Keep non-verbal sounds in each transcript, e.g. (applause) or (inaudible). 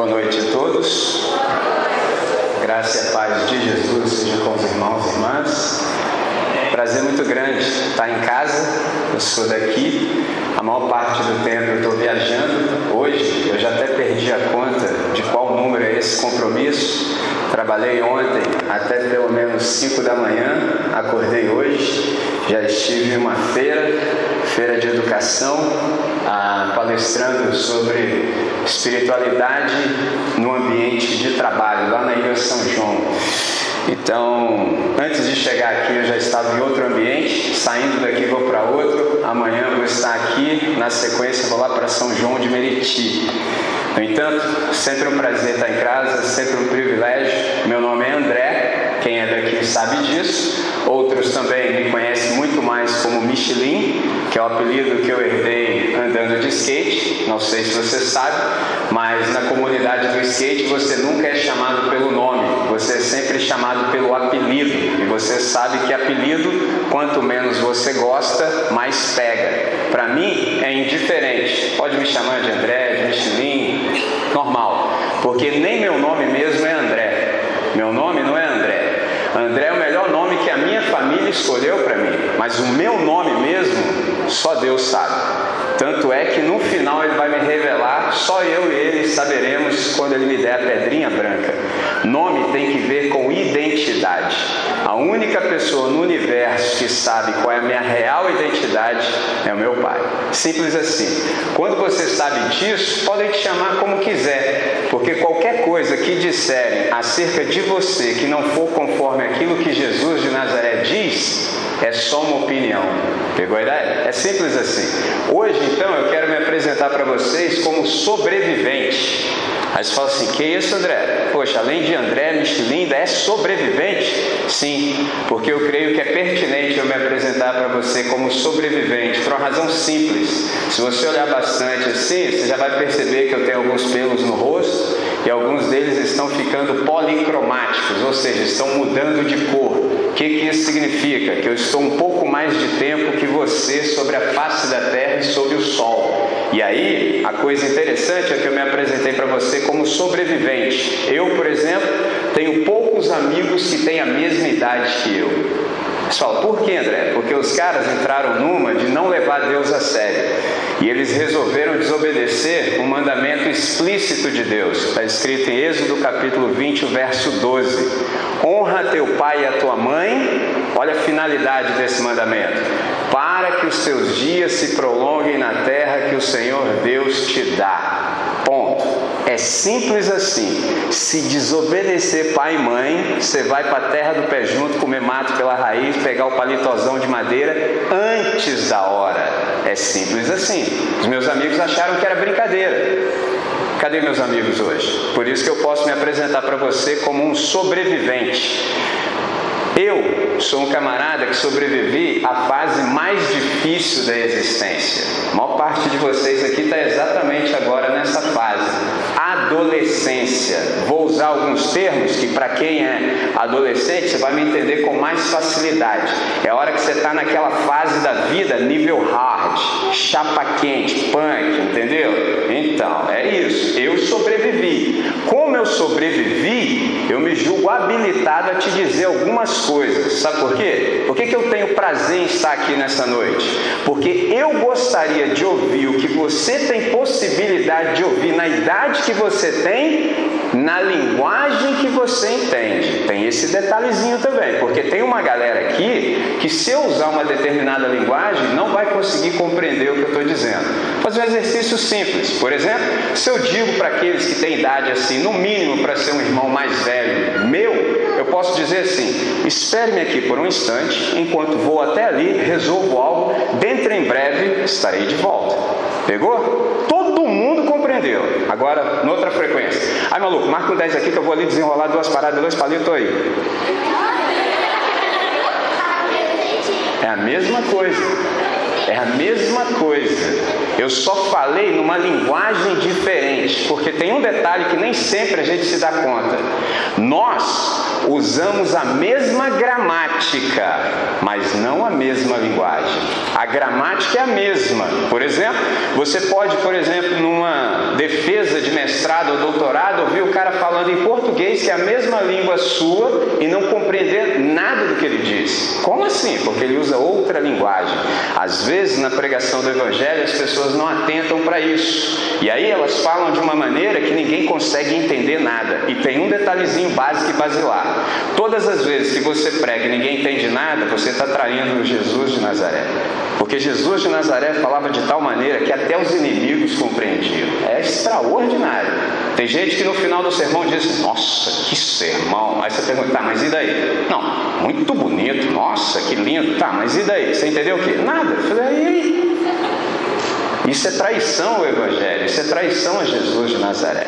Boa noite a todos. Graça e a paz de Jesus seja com os irmãos e irmãs. Prazer muito grande estar em casa. Eu sou daqui. A maior parte do tempo eu estou viajando. Hoje eu já até perdi a conta de qual número é esse compromisso. Trabalhei ontem até pelo menos 5 da manhã. Acordei hoje. Já estive em uma feira, feira de educação, ah, palestrando sobre espiritualidade no ambiente de trabalho, lá na Ilha São João. Então, antes de chegar aqui, eu já estava em outro ambiente, saindo daqui vou para outro. Amanhã vou estar aqui, na sequência vou lá para São João de Meriti. No entanto, sempre um prazer estar em casa, sempre um privilégio. Meu nome é André, quem é daqui sabe disso. Outros também me conhecem muito mais como Michelin, que é o apelido que eu herdei andando de skate. Não sei se você sabe, mas na comunidade do skate você nunca é chamado pelo nome, você é sempre chamado pelo apelido. E você sabe que apelido, quanto menos você gosta, mais pega. Para mim é indiferente. Pode me chamar de André, de Michelin, normal, porque nem meu nome mesmo é André. Meu nome não é André. André é o melhor nome que a minha família escolheu para mim, mas o meu nome mesmo, só Deus sabe. Tanto é que no final ele vai me revelar, só eu e ele saberemos quando ele me der a pedrinha branca. Nome tem que ver com identidade. A única pessoa no universo que sabe qual é a minha real identidade é o meu pai. Simples assim. Quando você sabe disso, podem te chamar como quiser, porque qualquer coisa que disserem acerca de você que não for conforme aquilo que Jesus de Nazaré diz, é só uma opinião. Pegou a ideia? É simples assim. Hoje, então, eu quero me apresentar para vocês como sobrevivente. Aí você fala assim: que isso, André? Poxa, além de André, Michelin ainda é sobrevivente? Sim, porque eu creio que é pertinente eu me apresentar para você como sobrevivente, por uma razão simples. Se você olhar bastante assim, você já vai perceber que eu tenho alguns pelos no rosto e alguns deles estão ficando policromáticos, ou seja, estão mudando de cor. O que, que isso significa? Que eu estou um pouco mais de tempo que você sobre a face da terra e sob o sol. E aí, a coisa interessante é que eu me apresentei para você como sobrevivente. Eu, por exemplo, tenho poucos amigos que têm a mesma idade que eu. Fala, por que, André? Porque os caras entraram numa de não levar Deus a sério. E eles resolveram desobedecer um mandamento explícito de Deus. Está escrito em Êxodo capítulo 20, verso 12. Honra teu pai e a tua mãe. Olha a finalidade desse mandamento. Para que os teus dias se prolonguem na terra que o Senhor Deus te dá. Ponto. Simples assim. Se desobedecer pai e mãe, você vai para a terra do pé junto, comer mato pela raiz, pegar o palitozão de madeira antes da hora. É simples assim. Os meus amigos acharam que era brincadeira. Cadê meus amigos hoje? Por isso que eu posso me apresentar para você como um sobrevivente. Eu sou um camarada que sobrevivi à fase mais difícil da existência. A maior parte de vocês aqui está exatamente agora nessa fase. Adolescência. Vou usar alguns termos que, para quem é adolescente, você vai me entender com mais facilidade. É a hora que você está naquela fase da vida nível hard, chapa quente, punk, entendeu? Então, é isso. Eu sobrevivi. Como eu sobrevivi, eu me julgo habilitado a te dizer algumas coisas. Sabe por quê? Por que, que eu tenho prazer em estar aqui nessa noite? Porque eu gostaria de ouvir o que você tem possibilidade de ouvir na idade que você tem, na linguagem que você entende. Tem esse detalhezinho também, porque tem uma galera aqui que, se eu usar uma determinada linguagem, não vai conseguir compreender o que eu estou dizendo. Fazer um exercício simples. Por exemplo, se eu digo para aqueles que têm idade assim, no mínimo para ser um irmão mais velho meu, eu posso dizer assim: espere-me aqui por um instante, enquanto vou até ali, resolvo algo, dentro em breve estarei de volta. Pegou? Todo mundo compreendeu. Agora, noutra frequência. Ai, maluco, marca um 10 aqui que eu vou ali desenrolar duas paradas, dois palitos aí. É a mesma coisa. É a mesma coisa. Eu só falei numa linguagem diferente, porque tem um detalhe que nem sempre a gente se dá conta. Nós usamos a mesma gramática, mas não a mesma linguagem. A gramática é a mesma. Por exemplo, você pode, por exemplo, numa defesa de mestrado ou doutorado, ouvir o cara falando em português, que é a mesma língua sua, e não compreender nada do que ele diz. Como assim? Porque ele usa outra linguagem. Às vezes, na pregação do Evangelho, as pessoas não atentam para isso. E aí elas falam de uma maneira que ninguém consegue entender nada. E tem um detalhezinho básico e basilar. Todas as vezes que você prega e ninguém entende nada, você está traindo Jesus de Nazaré. Porque Jesus de Nazaré falava de tal maneira que até os inimigos compreendiam. É extraordinário. Tem gente que no final do sermão diz: Nossa, que sermão. Aí você pergunta: Tá, mas e daí? Não, muito bonito. Nossa, que lindo. Tá, mas e daí? Você entendeu o quê? Nada. Aí? Isso é traição ao Evangelho, isso é traição a Jesus de Nazaré.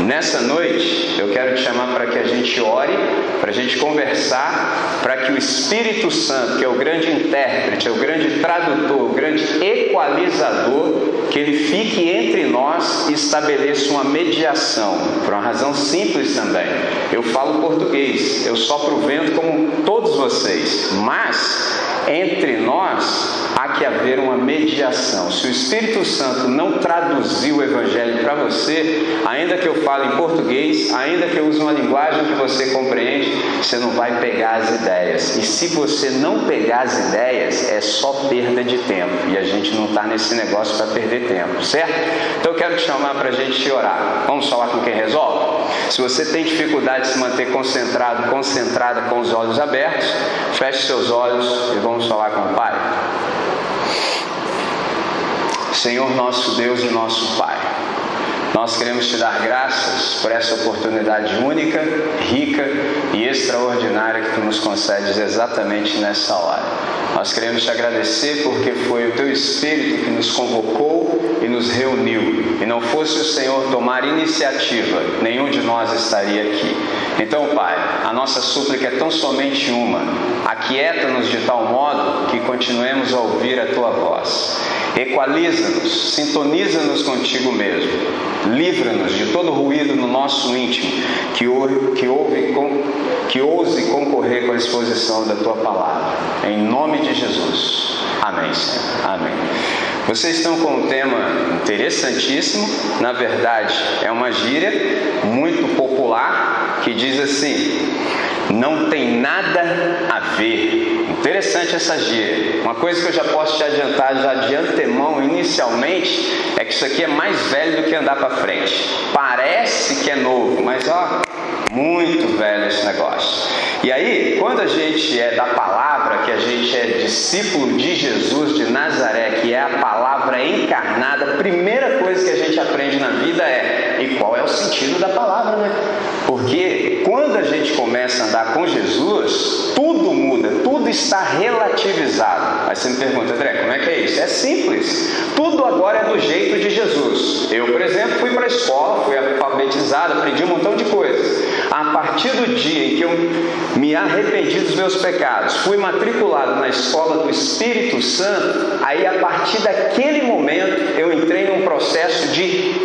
Nessa noite, eu quero te chamar para que a gente ore, para a gente conversar, para que o Espírito Santo, que é o grande intérprete, é o grande tradutor, o grande equalizador, que ele fique entre nós e estabeleça uma mediação, por uma razão simples também. Eu falo português, eu sopro o vento como todos vocês, mas entre nós há que haver uma mediação. Se o Espírito Santo não traduzir o Evangelho para você, ainda que eu fale em português, ainda que eu use uma linguagem que você compreende, você não vai pegar as ideias. E se você não pegar as ideias, é só perda de tempo. E a gente não está nesse negócio para perder tempo, certo? Então eu quero te chamar para a gente orar. Vamos falar com quem resolve? Se você tem dificuldade de se manter concentrado, concentrada com os olhos abertos, feche seus olhos e vamos falar com o Pai. Senhor nosso Deus e nosso Pai, nós queremos te dar graças por essa oportunidade única, rica e extraordinária que tu nos concedes exatamente nessa hora. Nós queremos te agradecer porque foi o teu Espírito que nos convocou e nos reuniu. E não fosse o Senhor tomar iniciativa, nenhum de nós estaria aqui. Então, Pai, a nossa súplica é tão somente uma: aquieta-nos de tal modo que continuemos a ouvir a tua voz. Equaliza-nos, sintoniza-nos contigo mesmo. Livra-nos de todo ruído no nosso íntimo que, ouve, que, ouve, que ouse concorrer com a exposição da tua palavra. Em nome de Jesus. Amém, Senhor. Amém. Vocês estão com um tema interessantíssimo, na verdade, é uma gíria muito popular que diz assim: não tem nada a ver. Interessante essa gíria. Uma coisa que eu já posso te adiantar já de antemão, inicialmente, é que isso aqui é mais velho do que andar para frente. Parece que é novo, mas ó, muito velho esse negócio. E aí, quando a gente é da palavra, que a gente é discípulo de Jesus de Nazaré, que é a palavra encarnada, a primeira coisa que a gente aprende na vida é: e qual é o sentido da palavra, né? Porque quando a gente começa a andar com Jesus, tudo muda, tudo está relativizado. Aí você me pergunta, André, como é que é isso? É simples. Tudo agora é do jeito de Jesus. Eu, por exemplo, fui para a escola, fui alfabetizado, aprendi um montão de coisas. A partir do dia em que eu me arrependi dos meus pecados, fui matriculado na escola do Espírito Santo, aí a partir daquele momento eu entrei num processo de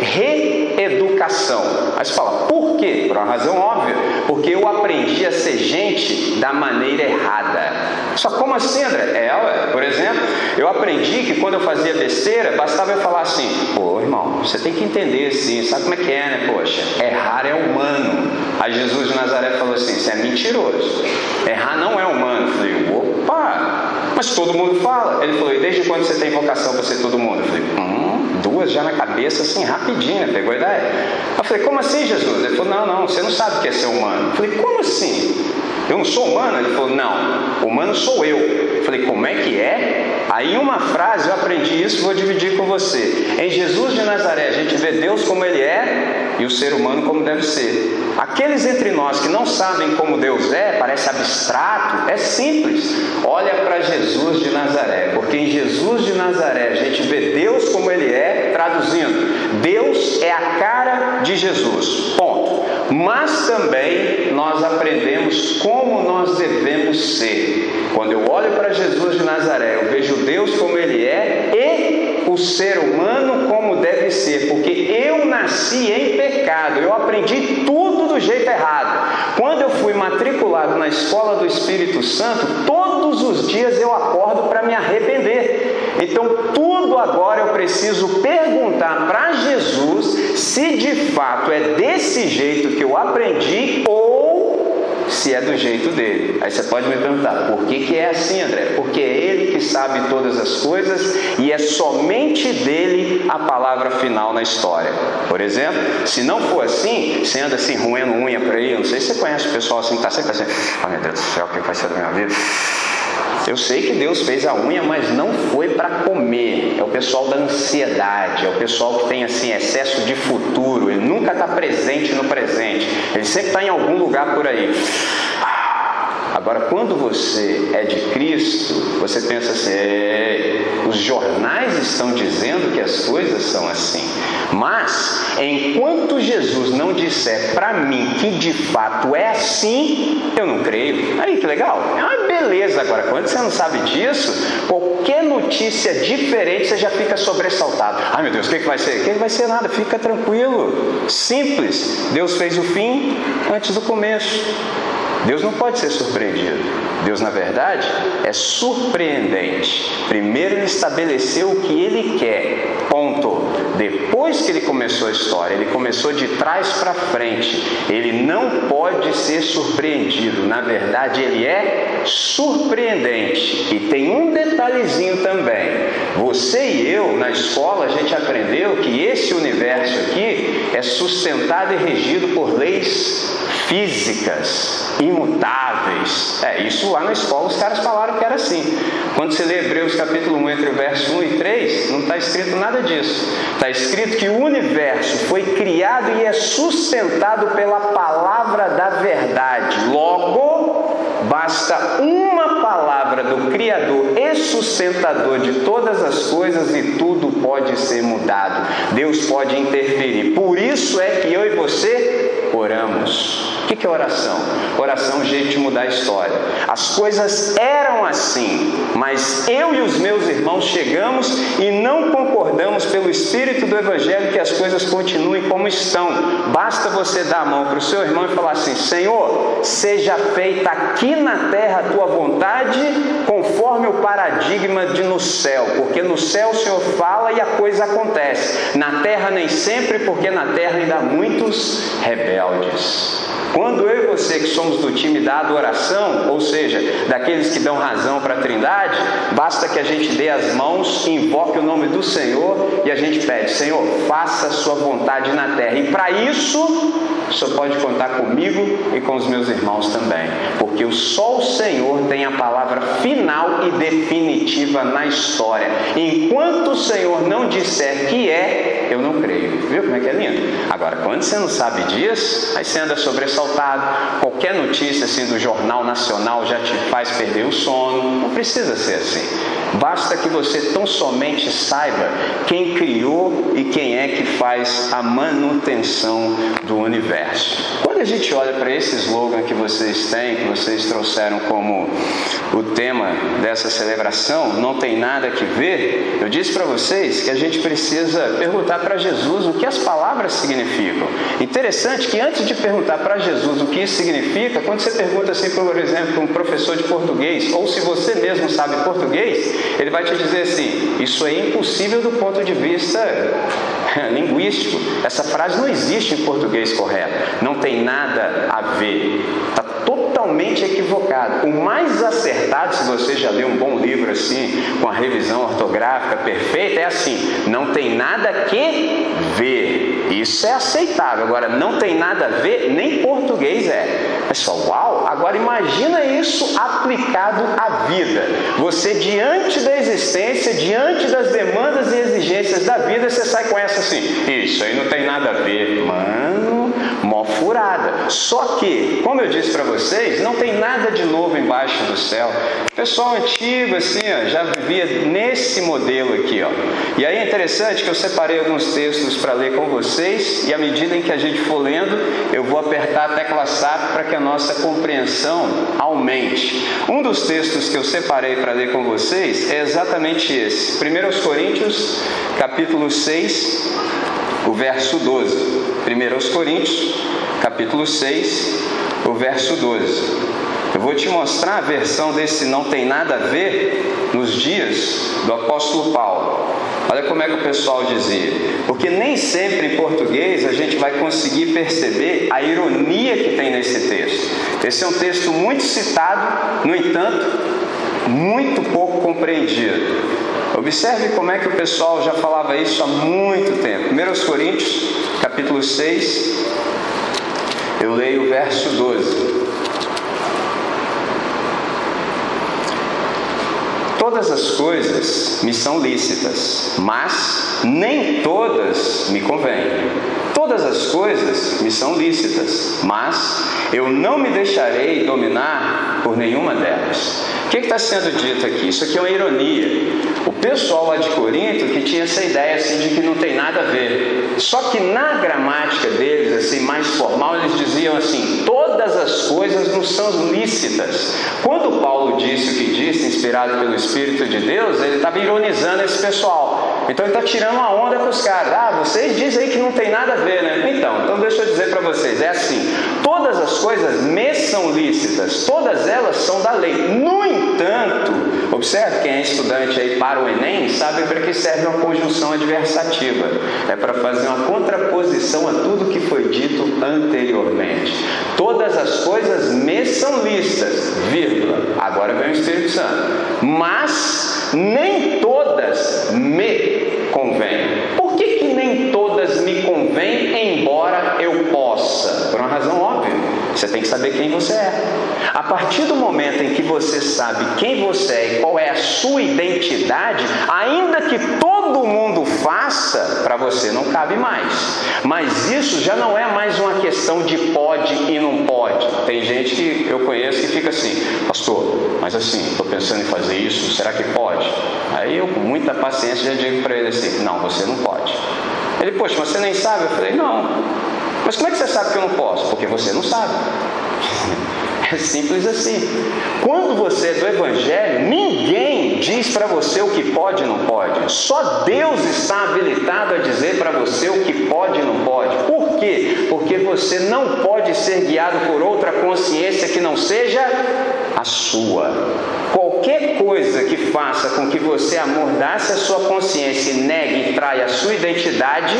reeducação. Aí você fala, por quê? Por uma razão óbvia, porque eu aprendi a ser gente da maneira errada. Só como assim, André? É, por exemplo, eu aprendi que quando eu fazia besteira, bastava eu falar assim, pô, irmão, você tem que entender assim, sabe como é que é, né? Poxa, errar é humano. Aí Jesus de Nazaré falou assim: Você é mentiroso. Errar não é humano. Eu falei: Opa, mas todo mundo fala. Ele falou: E desde quando você tem vocação para ser todo mundo? Eu falei: Hum, duas já na cabeça, assim, rapidinho, né? pegou a ideia. Eu falei: Como assim, Jesus? Ele falou: Não, não, você não sabe o que é ser humano. Eu falei: Como assim? Eu não sou humano? Ele falou: Não, humano sou eu. Eu falei: Como é que é? Aí, em uma frase, eu aprendi isso vou dividir com você. Em Jesus de Nazaré, a gente vê Deus como Ele é e o ser humano como deve ser. Aqueles entre nós que não sabem como Deus é, parece abstrato, é simples. Olha para Jesus de Nazaré, porque em Jesus de Nazaré a gente vê Deus como Ele é, traduzindo: Deus é a cara de Jesus. Ponto. Mas também nós aprendemos como nós devemos ser. Quando eu olho para Jesus de Nazaré, eu vejo Deus como Ele é e o ser humano obedecer, porque eu nasci em pecado, eu aprendi tudo do jeito errado. Quando eu fui matriculado na escola do Espírito Santo, todos os dias eu acordo para me arrepender. Então, tudo agora eu preciso perguntar para Jesus se de fato é desse jeito que eu aprendi ou se é do jeito dele. Aí você pode me perguntar, por que, que é assim, André? Porque é ele que sabe todas as coisas e é somente dele a palavra final na história. Por exemplo, se não for assim, você anda assim, roendo unha por aí, não sei se você conhece o pessoal assim, está sempre assim, oh meu Deus do céu, o que vai ser da minha vida? Eu sei que Deus fez a unha, mas não foi para comer. É o pessoal da ansiedade, é o pessoal que tem assim excesso de futuro. Ele nunca está presente no presente. Ele sempre está em algum lugar por aí. Agora, quando você é de Cristo, você pensa assim: os jornais estão dizendo que as coisas são assim. Mas, enquanto Jesus não disser para mim que de fato é assim, eu não creio. Aí que legal. É uma beleza. Agora, quando você não sabe disso, qualquer notícia diferente você já fica sobressaltado. Ai meu Deus, o que, que vai ser? O que vai ser nada? Fica tranquilo. Simples. Deus fez o fim antes do começo. Deus não pode ser surpreendido. Deus, na verdade, é surpreendente. Primeiro ele estabeleceu o que ele quer, ponto. Depois que ele começou a história, ele começou de trás para frente. Ele não pode ser surpreendido. Na verdade, ele é surpreendente. E tem um detalhezinho também. Você e eu, na escola, a gente aprendeu que esse universo aqui é sustentado e regido por leis físicas, imutáveis. É, isso lá na escola os caras falaram que era assim. Quando você lê Hebreus capítulo 1, entre o verso 1 e 3, não está escrito nada disso. Está escrito que o universo foi criado e é sustentado pela palavra da verdade. Logo, basta uma palavra do Criador e sustentador de todas as coisas e tudo pode ser mudado. Deus pode interferir. Por isso é que eu e você oramos. O que é oração? Oração é um jeito de mudar a história. As coisas eram assim, mas eu e os meus irmãos chegamos e não concordamos pelo Espírito do Evangelho que as coisas continuem como estão. Basta você dar a mão para o seu irmão e falar assim: Senhor, seja feita aqui na terra a tua vontade, conforme o paradigma de no céu, porque no céu o Senhor fala e a coisa acontece. Na terra nem sempre, porque na terra ainda há muitos rebeldes. Quando eu e você, que somos do time da adoração, ou seja, daqueles que dão razão para a Trindade, basta que a gente dê as mãos, invoque o nome do Senhor e a gente pede: Senhor, faça a sua vontade na terra. E para isso, Senhor pode contar comigo e com os meus irmãos também, porque só o Senhor tem a palavra final e definitiva na história. Enquanto o Senhor não disser que é, eu não creio. Viu como é que é lindo? Agora, quando você não sabe disso, aí você anda sobressaltado. Qualquer notícia assim do jornal nacional já te faz perder o sono. Não precisa ser assim. Basta que você tão somente saiba quem criou e quem é que faz a manutenção do universo. Quando a gente olha para esse slogan que vocês têm, que vocês trouxeram como o tema dessa celebração, não tem nada que ver, eu disse para vocês que a gente precisa perguntar para Jesus o que as palavras significam. Interessante que antes de perguntar para Jesus o que isso significa, quando você pergunta assim, por exemplo, para um professor de português, ou se você mesmo sabe português, ele vai te dizer assim: isso é impossível do ponto de vista linguístico. Essa frase não existe em português correto. Não tem nada a ver. Está totalmente equivocado. O mais acertado, se você já leu um bom livro assim, com a revisão ortográfica perfeita, é assim: não tem nada que ver. Isso é aceitável. Agora, não tem nada a ver, nem português é. Pessoal, uau! Agora imagina isso aplicado à vida. Você diante da existência, diante das demandas e exigências da vida, você sai com essa assim: isso aí não tem nada a ver, mano mó furada. Só que, como eu disse para vocês, não tem nada de novo embaixo do céu. O pessoal antigo, assim, ó, já vivia nesse modelo aqui. Ó. E aí é interessante que eu separei alguns textos para ler com vocês, e à medida em que a gente for lendo, eu vou apertar a tecla SAP para que a nossa compreensão aumente. Um dos textos que eu separei para ler com vocês é exatamente esse. 1 Coríntios, capítulo 6, o verso 12. 1 Coríntios, capítulo 6, o verso 12. Eu vou te mostrar a versão desse não tem nada a ver nos dias do apóstolo Paulo. Olha como é que o pessoal dizia. Porque nem sempre em português a gente vai conseguir perceber a ironia que tem nesse texto. Esse é um texto muito citado, no entanto, muito pouco compreendido. Observe como é que o pessoal já falava isso há muito tempo. 1 Coríntios, capítulo 6, eu leio o verso 12. Todas as coisas me são lícitas, mas nem todas me convêm. Todas as coisas me são lícitas, mas eu não me deixarei dominar por nenhuma delas. O que está sendo dito aqui? Isso aqui é uma ironia. O pessoal lá de Corinto que tinha essa ideia assim de que não tem nada a ver. Só que na gramática deles, assim, mais formal, eles diziam assim: todas as coisas não são lícitas. Quando Paulo disse o que disse, inspirado pelo Espírito de Deus, ele estava ironizando esse pessoal. Então ele está tirando uma onda com os caras. Ah, vocês dizem aí que não tem nada a ver, né? Então, então deixa eu dizer para vocês, é assim: todas as coisas me são lícitas, todas elas são da lei. No entanto, observe quem é estudante aí para o Enem, sabe para que serve uma conjunção adversativa. É para fazer uma contraposição a tudo que foi dito anteriormente. Todas as coisas me são listas, vírgula. Agora vem o Espírito Santo. Mas nem todas me convêm. Por que, que nem todas me convêm, embora eu possa? Por uma razão óbvia. Você tem que saber quem você é. A partir do momento em que você sabe quem você é e qual é a sua identidade, ainda que todo mundo faça, para você não cabe mais. Mas isso já não é mais uma questão de pode e não pode. Tem gente que eu conheço que fica assim, pastor, mas assim, estou pensando em fazer isso, será que pode? Aí eu, com muita paciência, já digo para ele assim: não, você não pode. Ele, poxa, mas você nem sabe? Eu falei: não. Mas como é que você sabe que eu não posso? Porque você não sabe. (laughs) É simples assim. Quando você é do Evangelho, ninguém diz para você o que pode e não pode. Só Deus está habilitado a dizer para você o que pode e não pode. Por quê? Porque você não pode ser guiado por outra consciência que não seja a sua. Qualquer coisa que faça com que você amordace a sua consciência e negue e traia a sua identidade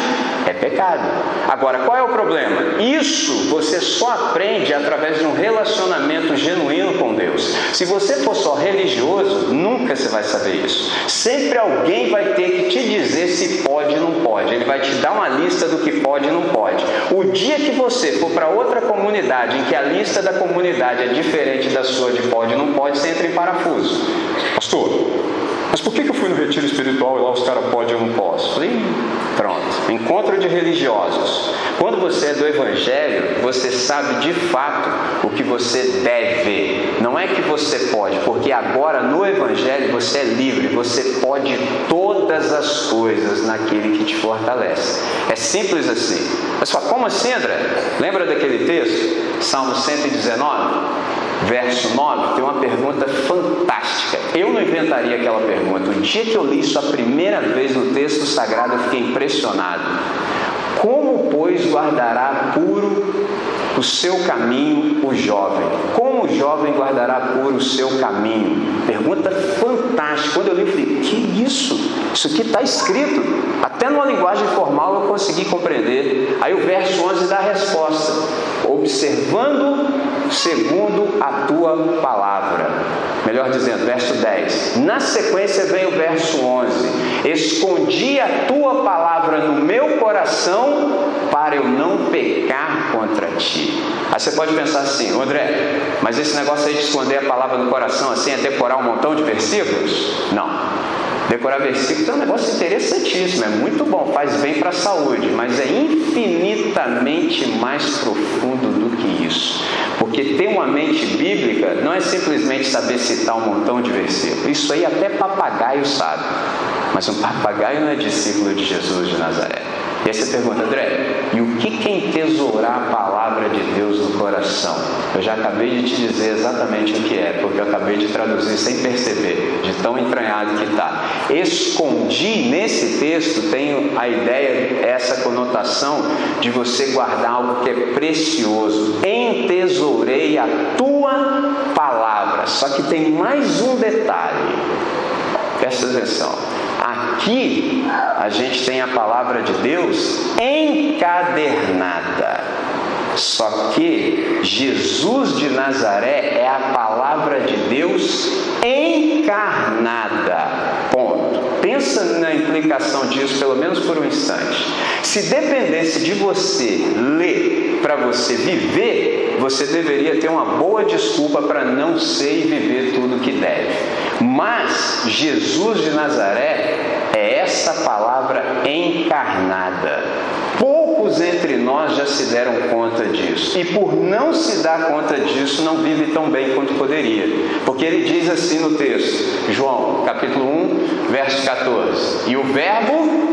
é pecado. Agora, qual é o problema? Isso você só aprende através de um relacionamento genuíno com Deus. Se você for só religioso, nunca você vai saber isso. Sempre alguém vai ter que te dizer se pode ou não pode. Ele vai te dar uma lista do que pode e não pode. O dia que você for para outra comunidade em que a lista da comunidade é diferente da sua de pode e não pode, você entra em parafuso. Pastor, mas por que eu fui no retiro espiritual e lá os caras podem e eu não posso? Falei, pronto, encontro de religiosos. Quando você é do Evangelho, você sabe de fato o que você deve. Não é que você pode, porque agora no Evangelho você é livre, você pode todas as coisas naquele que te fortalece. É simples assim. Mas fala, como assim, André? Lembra daquele texto? Salmo 119? Verso 9, tem uma pergunta fantástica. Eu não inventaria aquela pergunta. O dia que eu li isso a primeira vez no texto sagrado, eu fiquei impressionado. Como, pois, guardará puro o seu caminho o jovem? Como o jovem guardará puro o seu caminho? Pergunta fantástica. Quando eu li, eu falei: que isso? Isso aqui está escrito. Até numa linguagem formal eu consegui compreender. Aí o verso 11 dá a resposta: observando segundo a tua palavra. Melhor dizendo, verso 10. Na sequência vem o verso 11: Escondi a tua palavra no meu coração para eu não pecar contra ti. Aí você pode pensar assim, André, mas esse negócio aí de esconder a palavra no coração assim é decorar um montão de versículos? Não. Decorar versículos é um negócio interessantíssimo, é muito bom, faz bem para a saúde, mas é infinitamente mais profundo do que isso. Porque ter uma mente bíblica não é simplesmente saber citar um montão de versículos. Isso aí até papagaio sabe. Mas um papagaio não é discípulo de Jesus de Nazaré. E aí você pergunta, André, e o que quem tesourar a palavra de Deus no coração? Eu já acabei de te dizer exatamente o que é, porque eu acabei de traduzir sem perceber, de tão entranhado que está. Escondi nesse texto, tenho a ideia, essa conotação de você guardar algo que é precioso. Entesourei a tua palavra. Só que tem mais um detalhe. Presta atenção. Aqui a gente tem a palavra de Deus encadernada. Só que Jesus de Nazaré é a palavra de Deus encarnada. Pensa na implicação disso pelo menos por um instante. Se dependesse de você ler para você viver, você deveria ter uma boa desculpa para não ser e viver tudo que deve. Mas Jesus de Nazaré é essa palavra encarnada. Poucos entre nós já se deram. E por não se dar conta disso, não vive tão bem quanto poderia. Porque ele diz assim no texto, João, capítulo 1, verso 14: E o Verbo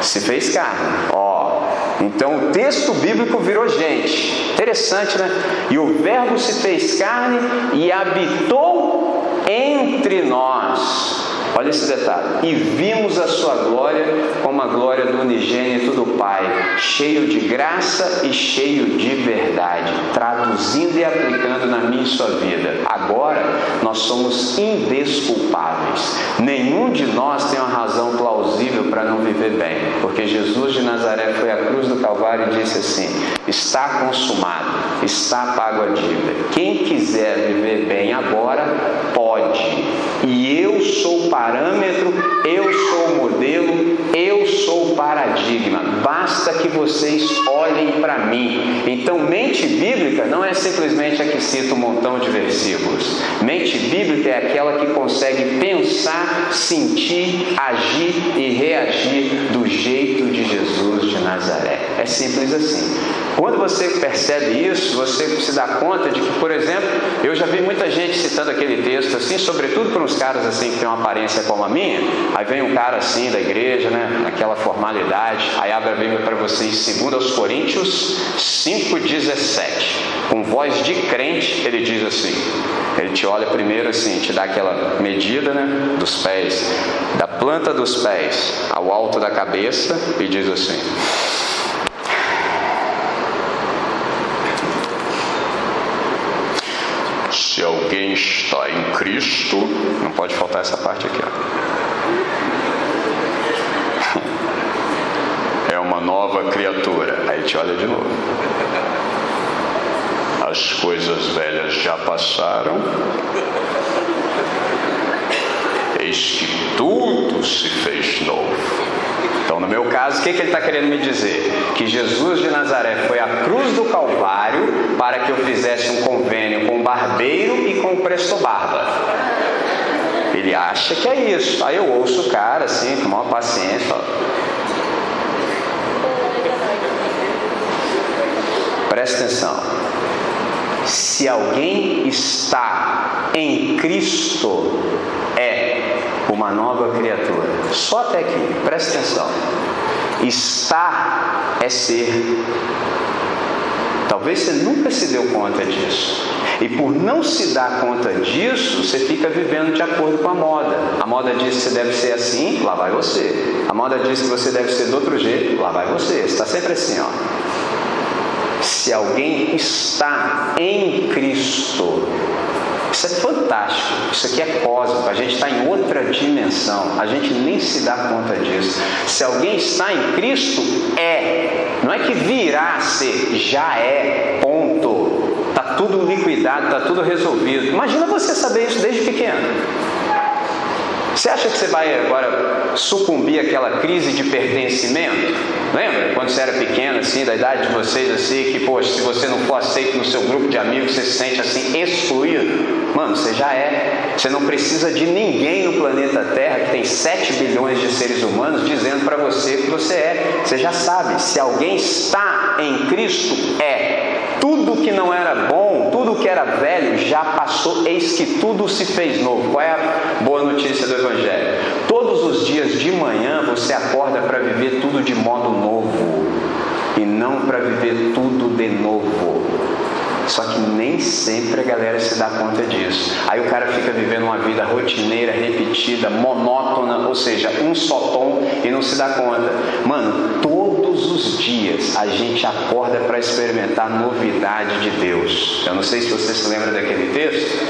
se fez carne. Ó, então o texto bíblico virou gente. Interessante, né? E o Verbo se fez carne e habitou entre nós. Olha esse detalhe. E vimos a sua glória como a glória do unigênito do Pai, cheio de graça e cheio de verdade, traduzindo e aplicando na minha e sua vida. Agora nós somos indesculpáveis. Nenhum de nós tem uma razão plausível para não viver bem, porque Jesus de Nazaré foi à cruz do Calvário e disse assim: Está consumado, está pago a dívida. Quem quiser viver bem agora, pode. E eu sou o parâmetro, eu sou o modelo, eu sou o paradigma. Basta que vocês olhem para mim. Então, mente bíblica não é simplesmente a que cita um montão de versículos. Mente bíblica é aquela que consegue pensar, sentir, agir e reagir do jeito de Jesus de Nazaré. É simples assim. Quando você percebe isso, você se dá conta de que, por exemplo, eu já vi muita gente citando aquele texto assim, sobretudo para uns caras assim que têm uma aparência como a minha. Aí vem um cara assim da igreja, né, naquela formalidade. Aí abre a Bíblia para vocês, 2 Coríntios 5:17. Com voz de crente, ele diz assim: ele te olha primeiro assim, te dá aquela medida, né, dos pés, da planta dos pés ao alto da cabeça e diz assim: Alguém está em Cristo, não pode faltar essa parte aqui. Ó. (laughs) É uma nova criatura. Aí te olha de novo. As coisas velhas já passaram. Eis que tudo se fez novo. Então, no meu caso, o que, que ele está querendo me dizer? Que Jesus de Nazaré foi à cruz do Calvário para que eu fizesse um barbeiro e com o presto barba. Ele acha que é isso. Aí eu ouço o cara assim, com maior paciência. Presta atenção. Se alguém está em Cristo, é uma nova criatura. Só até aqui, presta atenção. Estar é ser. Talvez você nunca se deu conta disso. E por não se dar conta disso, você fica vivendo de acordo com a moda. A moda diz que você deve ser assim, lá vai você. A moda diz que você deve ser do outro jeito, lá vai você. Você está sempre assim, ó. Se alguém está em Cristo, isso é fantástico. Isso aqui é cósmico. A gente está em outra dimensão. A gente nem se dá conta disso. Se alguém está em Cristo, é. Não é que virá a ser, já é. Ponto. Está tudo liquidado, está tudo resolvido. Imagina você saber isso desde pequeno. Você acha que você vai agora sucumbir àquela crise de pertencimento? Lembra quando você era pequeno, assim, da idade de vocês, assim, que, poxa, se você não for aceito no seu grupo de amigos, você se sente assim excluído? Mano, você já é. Você não precisa de ninguém no planeta Terra, que tem 7 bilhões de seres humanos, dizendo para você que você é. Você já sabe, se alguém está em Cristo, é. Tudo que não era bom, tudo que era velho já passou, eis que tudo se fez novo. Qual é a boa notícia do Evangelho? Todos os dias de manhã você acorda para viver tudo de modo novo e não para viver tudo de novo. Só que nem sempre a galera se dá conta disso. Aí o cara fica vivendo uma vida rotineira, repetida, monótona, ou seja, um só tom e não se dá conta. Mano, todos os dias a gente acorda para experimentar novidade de Deus. Eu não sei se você se lembra daquele texto.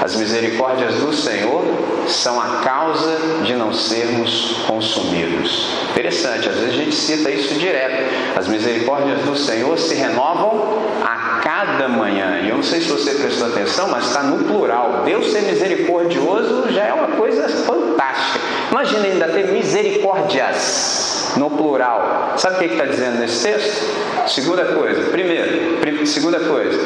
As misericórdias do Senhor são a causa de não sermos consumidos. Interessante, às vezes a gente cita isso direto. As misericórdias do Senhor se renovam a cada manhã. E eu não sei se você prestou atenção, mas está no plural. Deus ser misericordioso já é uma coisa fantástica. Imagina ainda ter misericórdias no plural. Sabe o que está dizendo nesse texto? Segunda coisa. Primeiro, segunda coisa.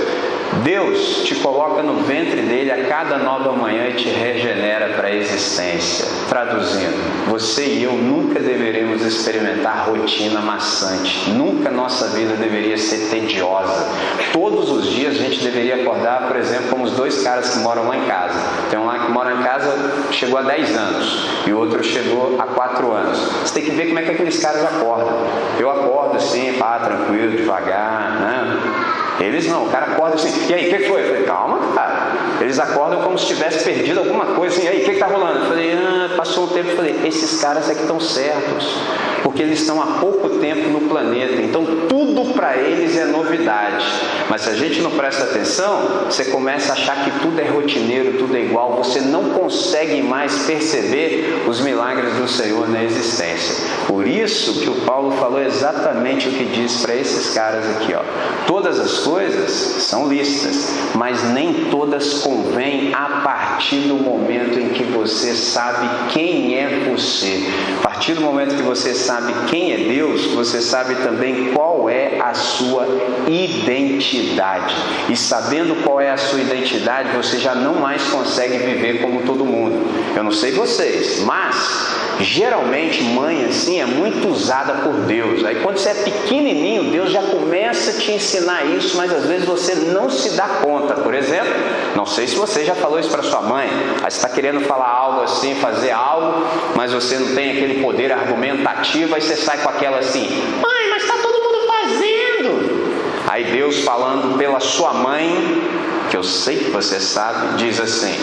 Deus te coloca no ventre dele a cada nova manhã e te regenera para a existência. Traduzindo, você e eu nunca deveremos experimentar rotina maçante. Nunca nossa vida deveria ser tediosa. Todos os dias a gente deveria acordar, por exemplo, como os dois caras que moram lá em casa. Tem um lá que mora em casa, chegou há 10 anos, e o outro chegou há 4 anos. Você tem que ver como é que aqueles caras acordam. Eu acordo assim, pá, tranquilo, devagar, né? Eles não, o cara acorda assim, e aí, o que foi? Eu falei, calma, cara. Eles acordam como se tivesse perdido alguma coisa, assim, e aí, o que está rolando? Eu falei, ah, passou um tempo, eu falei, esses caras é que estão certos, porque eles estão há pouco tempo no planeta, então tudo para eles é novidade. Mas se a gente não presta atenção, você começa a achar que tudo é rotineiro, tudo é igual, você não consegue mais perceber os milagres do Senhor na existência. Por isso que o Paulo falou exatamente o que diz para esses caras aqui, ó. Todas as coisas são listas, mas nem todas convêm a partir do momento em que você sabe quem é você. A partir do momento que você sabe quem é Deus, você sabe também qual é a sua identidade. E sabendo qual é a sua identidade, você já não mais consegue viver como todo mundo. Eu não sei vocês, mas Geralmente, mãe assim é muito usada por Deus. Aí, quando você é pequenininho, Deus já começa a te ensinar isso, mas às vezes você não se dá conta. Por exemplo, não sei se você já falou isso para sua mãe. Você está querendo falar algo assim, fazer algo, mas você não tem aquele poder argumentativo. Aí você sai com aquela assim: Mãe, mas está todo mundo fazendo. Aí Deus falando pela sua mãe, que eu sei que você sabe, diz assim: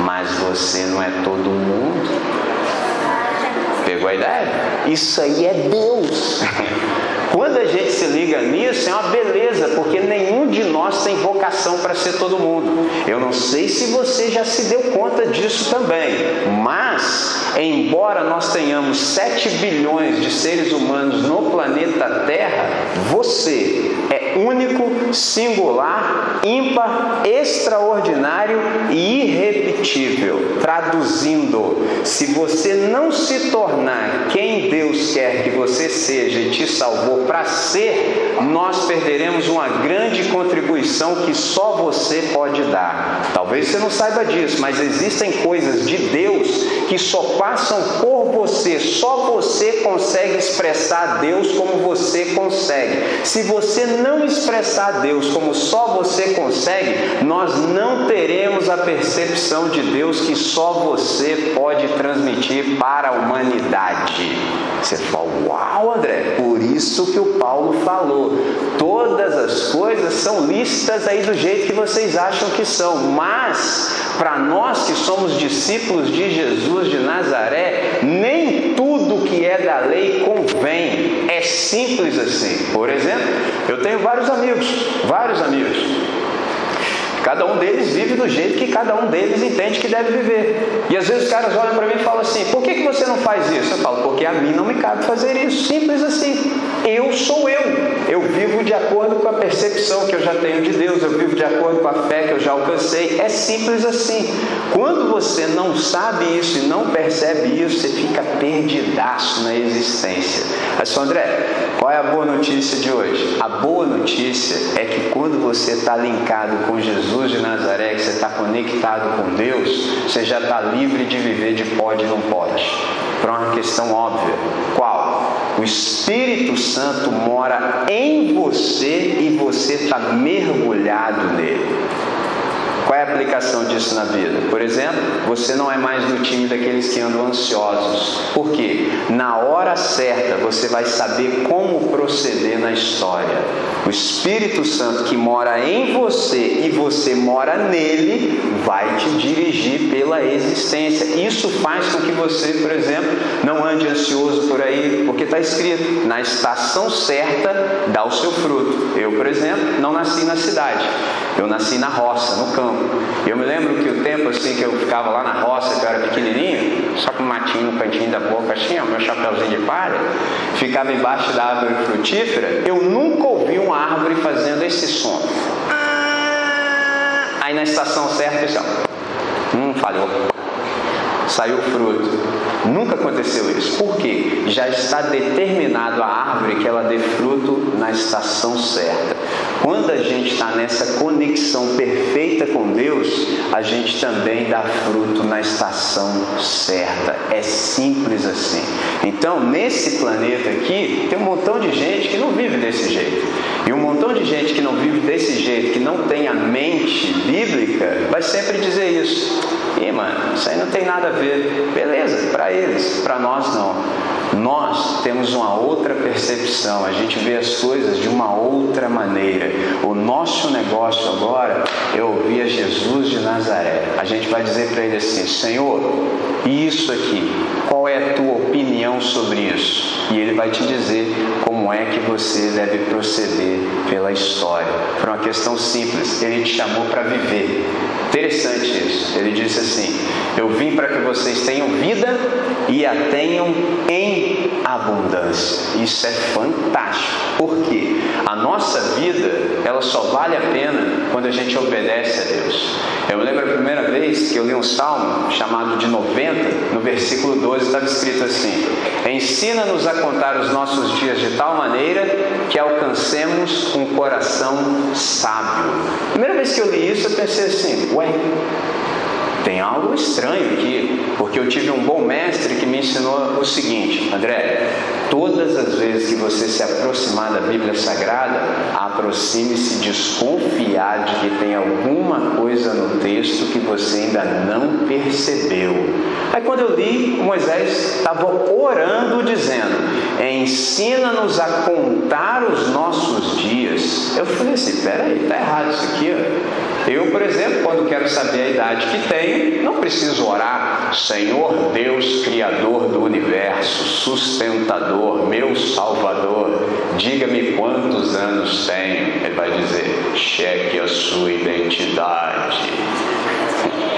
Mas você não é todo mundo. Pegou a ideia? Isso aí é Deus. (laughs) Quando a gente liga nisso, é uma beleza, porque nenhum de nós tem vocação para ser todo mundo. Eu não sei se você já se deu conta disso também, mas, embora nós tenhamos 7 bilhões de seres humanos no planeta Terra, você é único, singular, ímpar, extraordinário e irrepetível. Traduzindo, se você não se tornar quem Deus quer que você seja e te salvou para ser, nós perderemos uma grande contribuição que só você pode dar. Talvez você não saiba disso, mas existem coisas de Deus que só passam por você, só você consegue expressar Deus como você consegue. Se você não expressar Deus como só você consegue, nós não teremos a percepção de Deus que só você pode transmitir para a humanidade. Você fala, uau, André, por isso que o Paulo falou. Todas as coisas são listas aí do jeito que vocês acham que são, mas para nós que somos discípulos de Jesus de Nazaré, nem tudo que é da lei convém. É simples assim. Por exemplo, eu tenho vários amigos, vários amigos Cada um deles vive do jeito que cada um deles entende que deve viver. E às vezes os caras olham para mim e falam assim: por que, que você não faz isso? Eu falo: porque a mim não me cabe fazer isso. Simples assim. Eu sou eu. Eu vivo de acordo com a percepção que eu já tenho de Deus, eu vivo de acordo com a fé que eu já alcancei. É simples assim. Quando você não sabe isso e não percebe isso, você fica perdidaço na existência. Mas, André, qual é a boa notícia de hoje? A boa notícia é que quando você está linkado com Jesus de Nazaré, que você está conectado com Deus, você já está livre de viver de pode e não pode. Para uma questão óbvia. Qual? O Espírito Santo mora em você e você está mergulhado nele. Qual é a aplicação disso na vida? Por exemplo, você não é mais do time daqueles que andam ansiosos. Por quê? Na hora certa você vai saber como proceder na história. O Espírito Santo que mora em você e você mora nele vai te dirigir pela existência. Isso faz com que você, por exemplo, não ande ansioso por aí, porque está escrito: na estação certa dá o seu fruto. Eu, por exemplo, não nasci na cidade, eu nasci na roça, no campo. Eu me lembro que o tempo assim que eu ficava lá na roça, que eu era pequenininho, só com um matinho no cantinho da boca, assim, ó, meu chapéuzinho de palha, ficava embaixo da árvore frutífera, eu nunca ouvi uma árvore fazendo esse som. Aí na estação certa, assim, ó, hum, falhou. Saiu o fruto. Nunca aconteceu isso. Por quê? Já está determinado a árvore que ela dê fruto na estação certa. Quando a gente está nessa conexão perfeita com Deus, a gente também dá fruto na estação certa. É simples assim. Então, nesse planeta aqui, tem um montão de gente que não vive desse jeito. E um montão de gente que não vive desse jeito, que não tem a mente bíblica, vai sempre dizer isso. E, mano, isso aí não tem nada a ver. Beleza, para eles, para nós não. Nós temos uma outra percepção, a gente vê as coisas de uma outra maneira. O nosso negócio agora é ouvir a Jesus de Nazaré. A gente vai dizer para ele assim: Senhor, isso aqui, qual é a tua opinião sobre isso? E ele vai te dizer como é que você deve proceder pela história. Por uma questão simples, ele te chamou para viver. Interessante isso. Ele disse assim: Eu vim para que vocês tenham vida e a tenham em abundância. Isso é fantástico. Por quê? A nossa vida, ela só vale a pena quando a gente obedece a Deus. Eu lembro a primeira vez que eu li um salmo chamado de 90, no versículo 12 estava escrito assim: Ensina-nos a contar os nossos dias de tal maneira que alcancemos um coração sábio. Primeira vez que eu li isso, eu pensei assim: ué, tem algo estranho aqui, porque eu tive um bom mestre que me ensinou o seguinte: André, todas as vezes que você se aproximar da Bíblia Sagrada, aproxime-se desconfiar de que tem alguma coisa no texto que você ainda não percebeu. Aí quando eu li, Moisés estava orando, dizendo: Ensina-nos a contar os nossos dias. Eu falei assim: peraí, está errado isso aqui. Eu, por exemplo, quando quero saber a idade que tenho, não preciso orar, Senhor Deus, Criador do universo, sustentador, meu Salvador, diga-me quantos anos tenho. Ele vai dizer: cheque a sua identidade.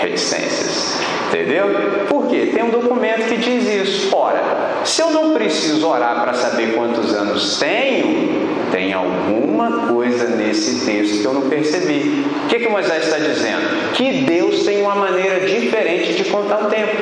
Reticências. Entendeu? Por quê? Tem um documento que diz isso. Ora, se eu não preciso orar para saber quantos anos tenho, tem alguma coisa nesse texto que eu não percebi. O que, que Moisés está dizendo? Que Deus tem uma maneira diferente de contar o tempo.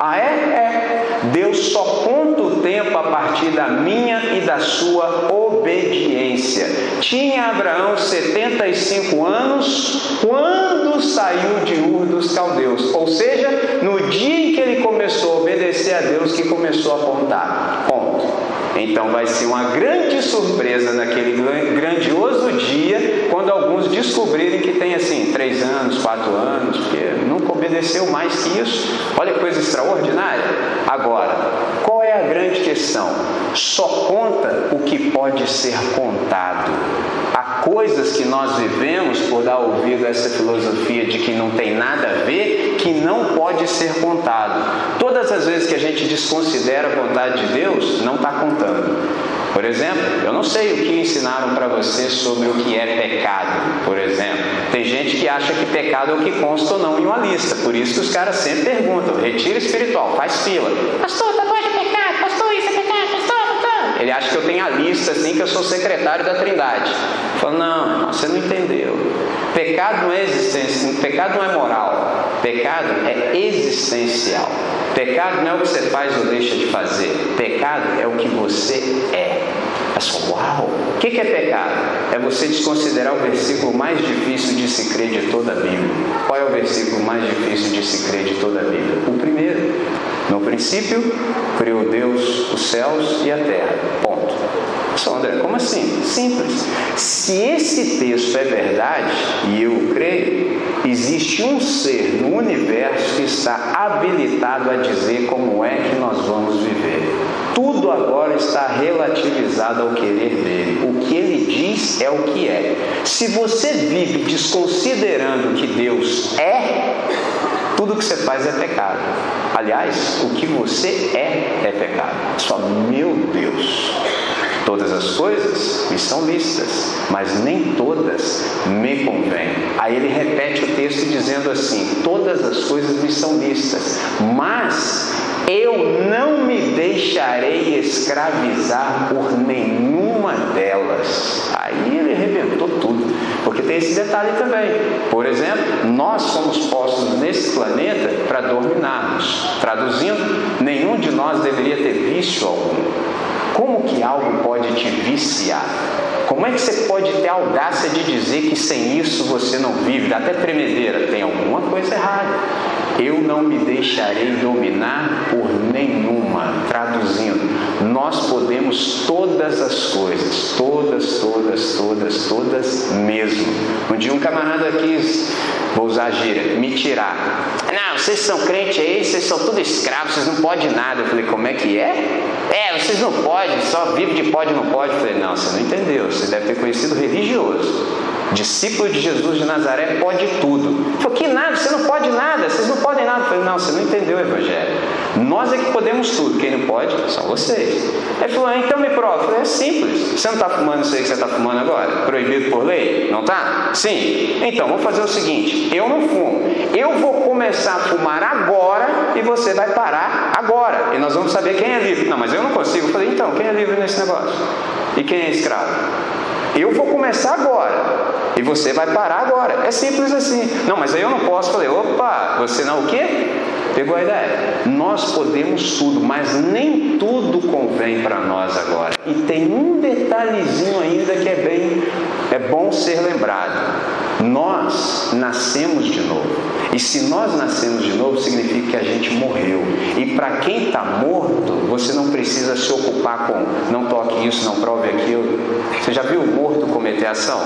Ah, é? É. Deus só conta o tempo a partir da minha e da sua obediência. Tinha Abraão 75 anos quando saiu de Ur dos Caldeus, ou seja, no dia em que ele começou a obedecer a Deus, que começou a contar. Ponto. Então vai ser uma grande surpresa naquele grandioso dia, quando alguns descobrirem que tem assim, três anos, quatro anos, porque nunca obedeceu mais que isso. Olha que coisa extraordinária. Agora, qual é a grande questão? Só conta o que pode ser contado. Há coisas que nós vivemos por dar ouvido a essa filosofia de que não tem nada a ver, que não pode ser contado. Todas as vezes que a gente desconsidera a vontade de Deus, não está contando. Por exemplo, eu não sei o que ensinaram para você sobre o que é pecado, por exemplo. Tem gente que acha que pecado é o que consta ou não em uma lista, por isso que os caras sempre perguntam: retiro espiritual, faz fila. Pastor, tá pode pecado, pastor, isso é pecado, pastor, pastor. Ele acha que eu tenho a lista assim, que eu sou secretário da Trindade. Fala, não, você não entendeu. Pecado não é existência, pecado não é moral, pecado é existencial. Pecado não é o que você faz ou deixa de fazer, pecado é o que você é. Pessoal, uau! O que é pecado? É você desconsiderar o versículo mais difícil de se crer de toda a Bíblia. Qual é o versículo mais difícil de se crer de toda a Bíblia? O primeiro. No princípio, criou Deus os céus e a terra. Ponto. Só André, como assim? Simples. Se esse texto é verdade, e eu creio, existe um ser no universo que está habilitado a dizer como é que nós vamos viver. Tudo agora está relativizado ao querer dele. O que ele diz é o que é. Se você vive desconsiderando que Deus é, tudo que você faz é pecado. Aliás, o que você é é pecado. Só, meu Deus. Todas as coisas me são listas, mas nem todas me convêm. Aí ele repete o texto dizendo assim: Todas as coisas me são listas, mas eu não me deixarei escravizar por nenhuma delas. Aí ele arrebentou tudo, porque tem esse detalhe também. Por exemplo, nós somos postos nesse planeta para dominarmos. Traduzindo, nenhum de nós deveria ter vício algum. Como que algo pode te viciar? Como é que você pode ter a audácia de dizer que sem isso você não vive? Dá até tremedeira, tem alguma coisa errada. Eu não me deixarei dominar por nenhuma. Traduzindo, nós podemos todas as coisas, todas, todas, todas, todas mesmo. Um dia um camarada quis, vou usar a gíria, me tirar. Não, vocês são crentes aí, vocês são tudo escravos, vocês não podem nada. Eu falei, como é que é? É, vocês não podem, só vive de pode não pode. Eu falei, não, você não entendeu, você deve ter conhecido religioso. Discípulo de Jesus de Nazaré pode tudo. Falou, que nada, você não pode nada, vocês não podem nada. Eu falei, não, você não entendeu o Evangelho. Nós é que podemos tudo, quem não pode são vocês. Ele falou, ah, então me prova. Eu falei, é simples. Você não está fumando isso aí que você está fumando agora? Proibido por lei? Não está? Sim. Então, vamos fazer o seguinte: eu não fumo. Eu vou começar a fumar agora e você vai parar agora. E nós vamos saber quem é livre. Não, mas eu não consigo. Eu falei, então, quem é livre nesse negócio? E quem é escravo? Eu vou começar agora. E você vai parar agora. É simples assim. Não, mas aí eu não posso. Falei, opa, você não o quê? Pegou a ideia? Nós podemos tudo, mas nem tudo convém para nós agora. E tem um detalhezinho ainda que é bem, é bom ser lembrado. Nós nascemos de novo. E se nós nascemos de novo, significa que a gente morreu. E para quem está morto, você não precisa se ocupar com não toque isso, não prove aquilo. Você já viu o morto cometer ação?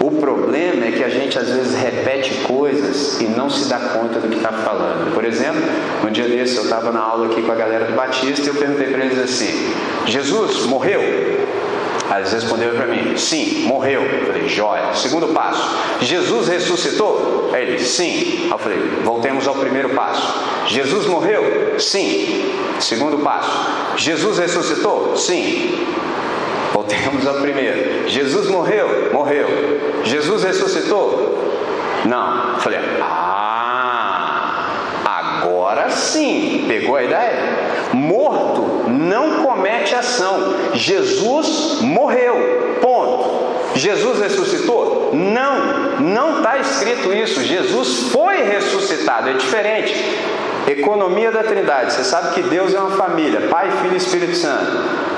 O problema é que a gente às vezes repete coisas e não se dá conta do que está falando. Por exemplo, um dia desse eu estava na aula aqui com a galera do Batista e eu perguntei para eles assim: Jesus morreu? Aí eles responderam para mim: sim, morreu. Eu falei: jóia. Segundo passo: Jesus ressuscitou? Aí ele: sim. Eu falei: voltemos ao primeiro passo: Jesus morreu? Sim. Segundo passo: Jesus ressuscitou? Sim. Voltemos ao primeiro: Jesus morreu? Morreu. Jesus ressuscitou? Não. Eu falei: ah, agora sim. Pegou a ideia? Morto não comete ação. Jesus morreu. Ponto. Jesus ressuscitou? Não, não está escrito isso. Jesus foi ressuscitado, é diferente. Economia da Trindade. Você sabe que Deus é uma família, Pai, Filho e Espírito Santo.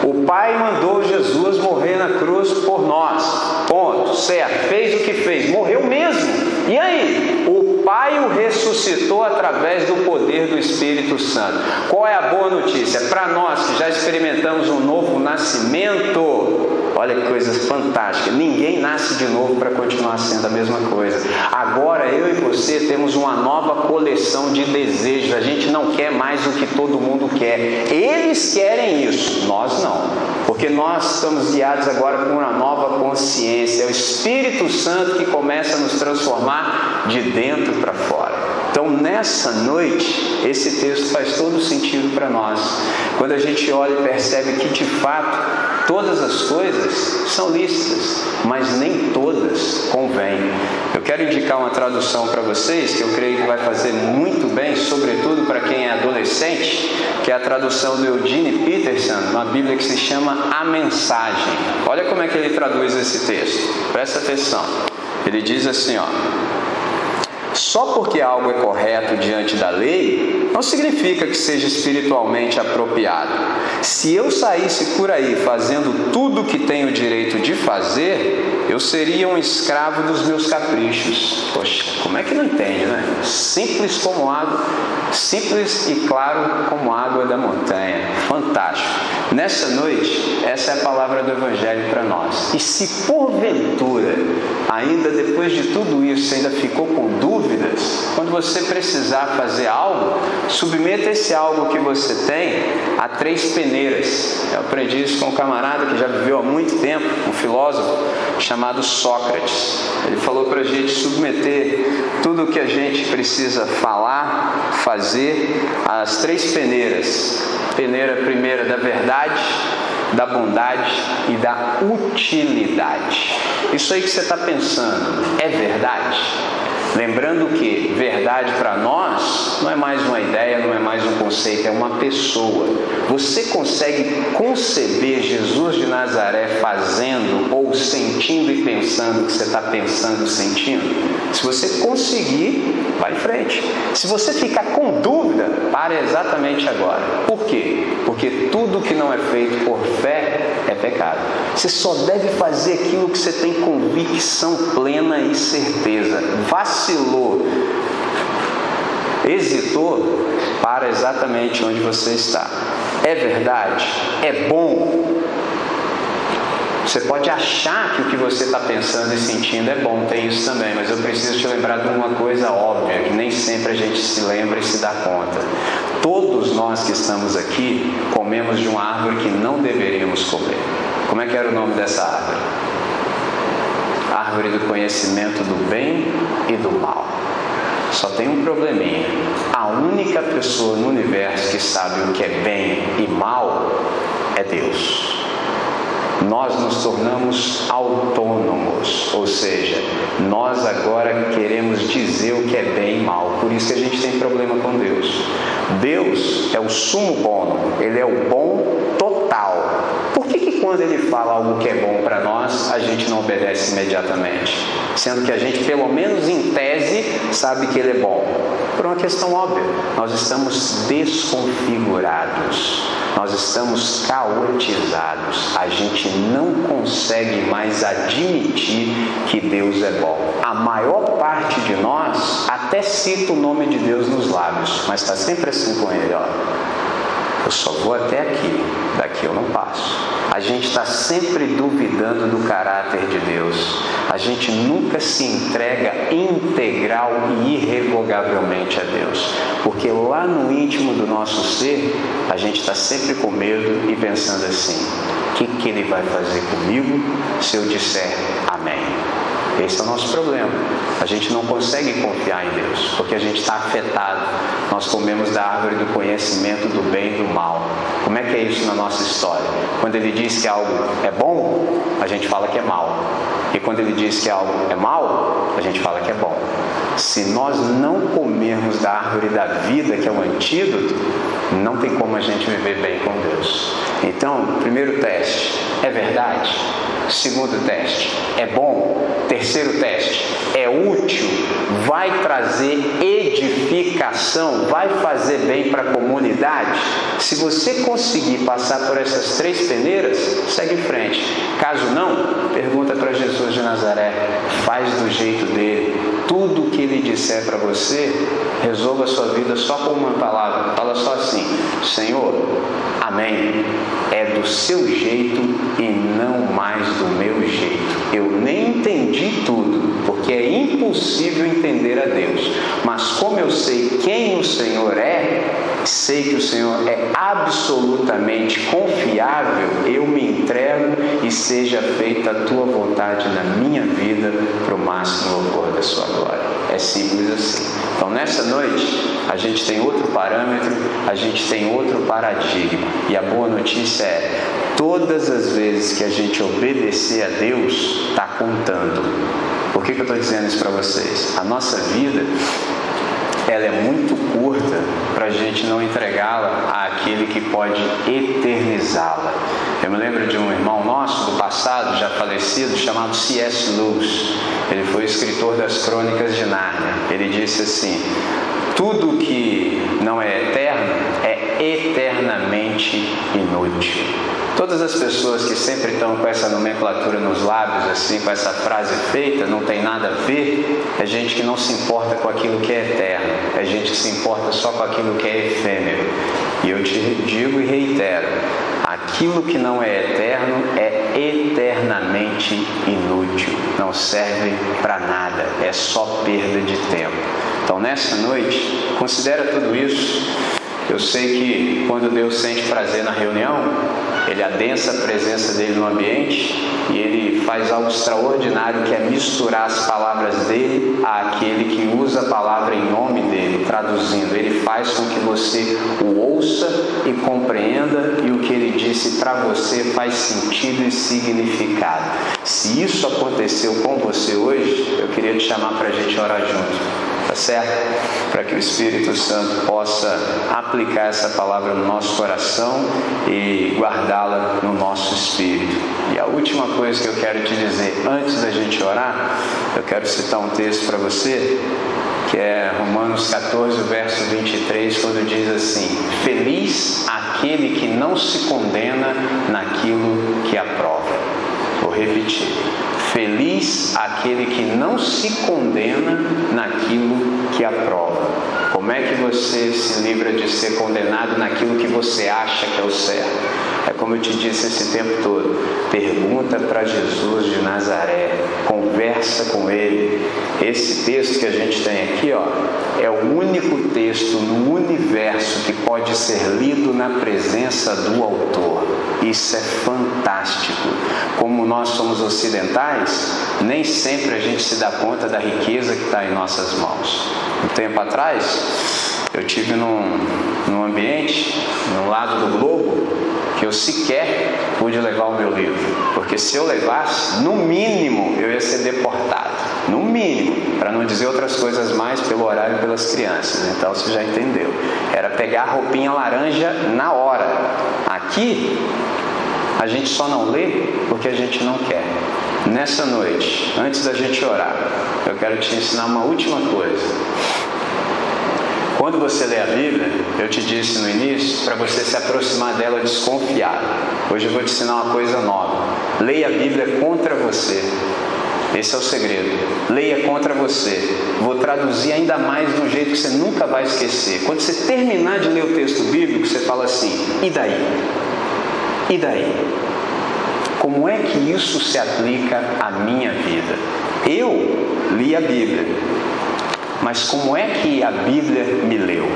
O Pai mandou Jesus morrer na cruz por nós. Ponto. Certo. Fez o que fez. Morreu mesmo. E aí? O Pai o ressuscitou através do poder do Espírito Santo. Qual é a boa notícia? Para nós que já experimentamos um novo nascimento, Olha que coisa fantástica. Ninguém nasce de novo para continuar sendo a mesma coisa. Agora eu e você temos uma nova coleção de desejos. A gente não quer mais o que todo mundo quer. Eles querem isso, nós não. Porque nós estamos guiados agora por uma nova consciência. É o Espírito Santo que começa a nos transformar de dentro para fora. Então, nessa noite, esse texto faz todo sentido para nós. Quando a gente olha e percebe que, de fato, todas as coisas são lícitas, mas nem todas convêm. Eu quero indicar uma tradução para vocês que eu creio que vai fazer muito bem, sobretudo para quem é adolescente, que é a tradução do Eugene Peterson, uma Bíblia que se chama A Mensagem. Olha como é que ele traduz esse texto. Presta atenção. Ele diz assim, ó: só porque algo é correto diante da lei, não significa que seja espiritualmente apropriado. Se eu saísse por aí fazendo tudo o que tenho direito de fazer, eu seria um escravo dos meus caprichos. Poxa, como é que não entende, né? Simples como água, simples e claro como água da montanha. Fantástico. Nessa noite, essa é a palavra do Evangelho para nós. E se porventura, ainda depois de tudo isso, ainda ficou com dúvidas, quando você precisar fazer algo, submeta esse algo que você tem a três peneiras. Eu aprendi isso com um camarada que já viveu há muito tempo, um filósofo chamado Sócrates. Ele falou para a gente submeter tudo o que a gente precisa falar, fazer, às três peneiras. Peneira primeira da verdade, da bondade e da utilidade. Isso aí que você está pensando é verdade? Lembrando que verdade para nós não é mais uma ideia, não é mais um conceito, é uma pessoa. Você consegue conceber Jesus de Nazaré fazendo ou sentindo e pensando o que você está pensando e sentindo? Se você conseguir, vai em frente. Se você ficar com dúvida, pare exatamente agora. Por quê? Porque tudo que não é feito por fé é pecado. Você só deve fazer aquilo que você tem convicção plena e certeza. Vacilou, hesitou, para exatamente onde você está. É verdade? É bom? Você pode achar que o que você está pensando e sentindo é bom, tem isso também, mas eu preciso te lembrar de uma coisa óbvia, que nem sempre a gente se lembra e se dá conta. Todos nós que estamos aqui comemos de uma árvore que não deveríamos comer. Como é que era o nome dessa árvore? Árvore do conhecimento do bem e do mal. Só tem um probleminha. A única pessoa no universo que sabe o que é bem e mal é Deus nós nos tornamos autônomos, ou seja, nós agora queremos dizer o que é bem e mal, por isso que a gente tem problema com Deus. Deus é o sumo bom, ele é o bom total. Por que, que quando ele fala algo que é bom para nós, a gente não obedece imediatamente? Sendo que a gente, pelo menos em tese, sabe que ele é bom. Por uma questão óbvia, nós estamos desconfigurados, nós estamos caotizados, a gente não consegue mais admitir que Deus é bom. A maior parte de nós até cita o nome de Deus nos lábios, mas está sempre assim com ele, ó. Eu só vou até aqui, daqui eu não passo. A gente está sempre duvidando do caráter de Deus. A gente nunca se entrega integral e irrevogavelmente a Deus. Porque lá no íntimo do nosso ser, a gente está sempre com medo e pensando assim: o que, que ele vai fazer comigo se eu disser amém? Esse é o nosso problema. A gente não consegue confiar em Deus, porque a gente está afetado. Nós comemos da árvore do conhecimento do bem e do mal. Como é que é isso na nossa história? Quando ele diz que algo é bom, a gente fala que é mal. E quando ele diz que algo é mal, a gente fala que é bom. Se nós não comermos da árvore da vida, que é o antídoto, não tem como a gente viver bem com Deus. Então, primeiro teste, é verdade? Segundo teste, é bom? Terceiro teste, é útil? Vai trazer edificação? Vai fazer bem para a comunidade? Se você conseguir passar por essas três peneiras, segue em frente. Caso não, pergunta para Jesus de Nazaré, faz do jeito dele. Tudo que ele disser para você, resolva a sua vida só com uma palavra. Fala só assim: Senhor, amém. É do seu jeito e não mais do meu jeito. Eu nem entendi tudo, porque é impossível entender a Deus. Mas como eu sei quem o Senhor é, sei que o Senhor é absolutamente confiável, eu me entrego e seja feita a tua vontade na minha vida para o máximo louvor da sua glória. É simples assim. Então nessa noite a gente tem outro parâmetro, a gente tem outro paradigma. E a boa notícia é: todas as vezes que a gente obedecer a Deus, está contando. Por que, que eu estou dizendo isso para vocês? A nossa vida ela é muito curta para a gente não entregá-la àquele que pode eternizá-la. Eu me lembro de um irmão nosso do passado, já falecido, chamado C.S. Lewis. Ele foi escritor das Crônicas de Nárnia. Ele disse assim: tudo que não é eterno é eternamente inútil. Todas as pessoas que sempre estão com essa nomenclatura nos lábios, assim, com essa frase feita, não tem nada a ver, é gente que não se importa com aquilo que é eterno, é gente que se importa só com aquilo que é efêmero. E eu te digo e reitero: aquilo que não é eterno é eternamente inútil, não serve para nada, é só perda de tempo. Então, nessa noite, considera tudo isso eu sei que quando Deus sente prazer na reunião, Ele adensa a presença dele no ambiente e Ele faz algo extraordinário que é misturar as palavras dele àquele que usa a palavra em nome dele, traduzindo. Ele faz com que você o ouça e compreenda e o que ele disse para você faz sentido e significado. Se isso aconteceu com você hoje, eu queria te chamar para a gente orar junto tá certo? Para que o Espírito Santo possa aplicar essa palavra no nosso coração e guardá-la no nosso espírito. E a última coisa que eu quero te dizer antes da gente orar, eu quero citar um texto para você, que é Romanos 14, verso 23, quando diz assim: Feliz aquele que não se condena naquilo que aprova. Vou repetir Feliz aquele que não se condena naquilo que aprova. Como é que você se livra de ser condenado naquilo que você acha que é o certo? É como eu te disse esse tempo todo. Pergunta para Jesus de Nazaré, conversa com ele. Esse texto que a gente tem aqui, ó, é o único texto no universo que pode ser lido na presença do autor. Isso é fantástico. Como nós somos ocidentais, nem sempre a gente se dá conta da riqueza que está em nossas mãos. Um tempo atrás, eu tive num, num ambiente, no lado do globo, que eu sequer pude levar o meu livro, porque se eu levasse, no mínimo eu ia ser deportado, no mínimo, para não dizer outras coisas mais pelo horário e pelas crianças. Então você já entendeu. Era pegar a roupinha laranja na hora. Aqui a gente só não lê porque a gente não quer. Nessa noite, antes da gente orar, eu quero te ensinar uma última coisa. Quando você lê a Bíblia, eu te disse no início, para você se aproximar dela desconfiado. Hoje eu vou te ensinar uma coisa nova. Leia a Bíblia contra você. Esse é o segredo. Leia contra você. Vou traduzir ainda mais de um jeito que você nunca vai esquecer. Quando você terminar de ler o texto bíblico, você fala assim: e daí? E daí? Como é que isso se aplica à minha vida? Eu li a Bíblia, mas como é que a Bíblia me leu?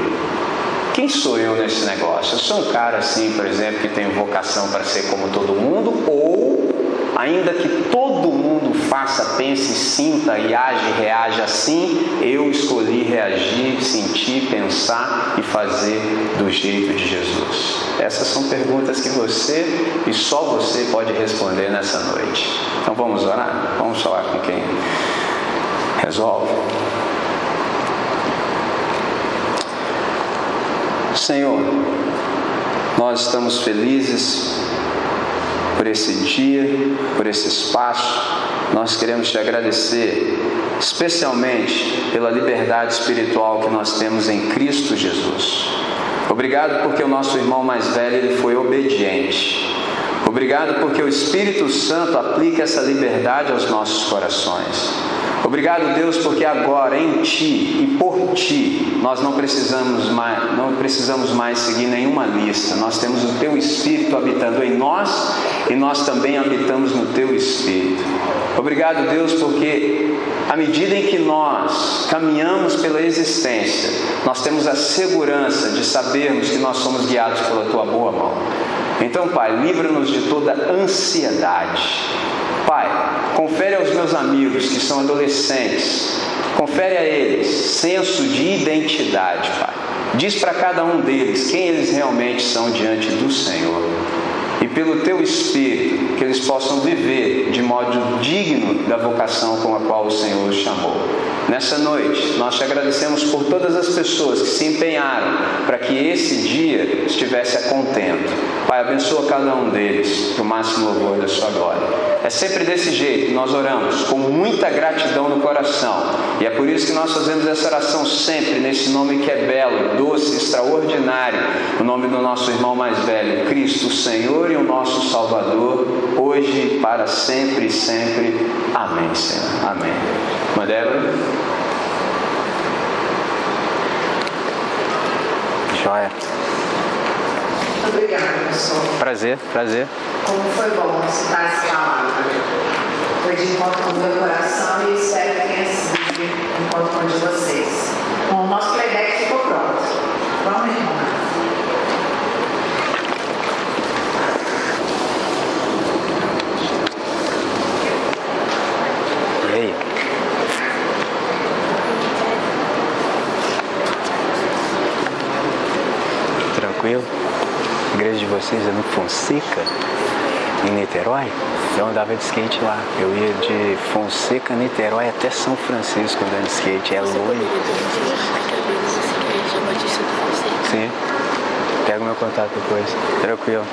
Quem sou eu nesse negócio? Eu sou um cara assim, por exemplo, que tem vocação para ser como todo mundo, ou ainda que todo mundo faça, pense, sinta e age, reaja assim, eu escolhi reagir, sentir, pensar e fazer do jeito de Jesus. Essas são perguntas que você e só você pode responder nessa noite. Então vamos orar? Vamos falar com quem resolve. Senhor, nós estamos felizes por esse dia, por esse espaço. Nós queremos te agradecer, especialmente pela liberdade espiritual que nós temos em Cristo Jesus. Obrigado porque o nosso irmão mais velho ele foi obediente. Obrigado porque o Espírito Santo aplica essa liberdade aos nossos corações. Obrigado, Deus, porque agora em Ti e por Ti nós não precisamos mais, não precisamos mais seguir nenhuma lista. Nós temos o Teu Espírito habitando em nós e nós também habitamos no Teu Espírito. Obrigado, Deus, porque À medida em que nós caminhamos pela existência, nós temos a segurança de sabermos que nós somos guiados pela tua boa mão. Então, Pai, livra-nos de toda ansiedade. Pai, confere aos meus amigos que são adolescentes, confere a eles senso de identidade, Pai. Diz para cada um deles quem eles realmente são diante do Senhor. E pelo teu Espírito, que eles possam viver de modo digno da vocação com a qual o Senhor os chamou. Nessa noite, nós te agradecemos por todas as pessoas que se empenharam para que esse dia estivesse a contento. Pai, abençoa cada um deles para o máximo louvor da sua glória. É sempre desse jeito que nós oramos, com muita gratidão no coração. E é por isso que nós fazemos essa oração sempre nesse nome que é belo, doce, extraordinário, o nome do nosso irmão mais velho, Cristo, o Senhor e o nosso Salvador, hoje, para sempre e sempre. Amém, Senhor. Amém. Madeira. Joia. Obrigada, professor. Prazer, prazer. Como foi bom citar essa palavra. Foi de encontro com o meu coração e espero que tenha sido de encontro com o de vocês. Bom, o nosso playback ficou pronto. Vamos, irmão. E aí? Tranquilo? A igreja de vocês é no Fonseca, em Niterói? Eu andava de skate lá. Eu ia de Fonseca, Niterói até São Francisco andando de skate. É longe. Sim. Pega o meu contato depois. Tranquilo.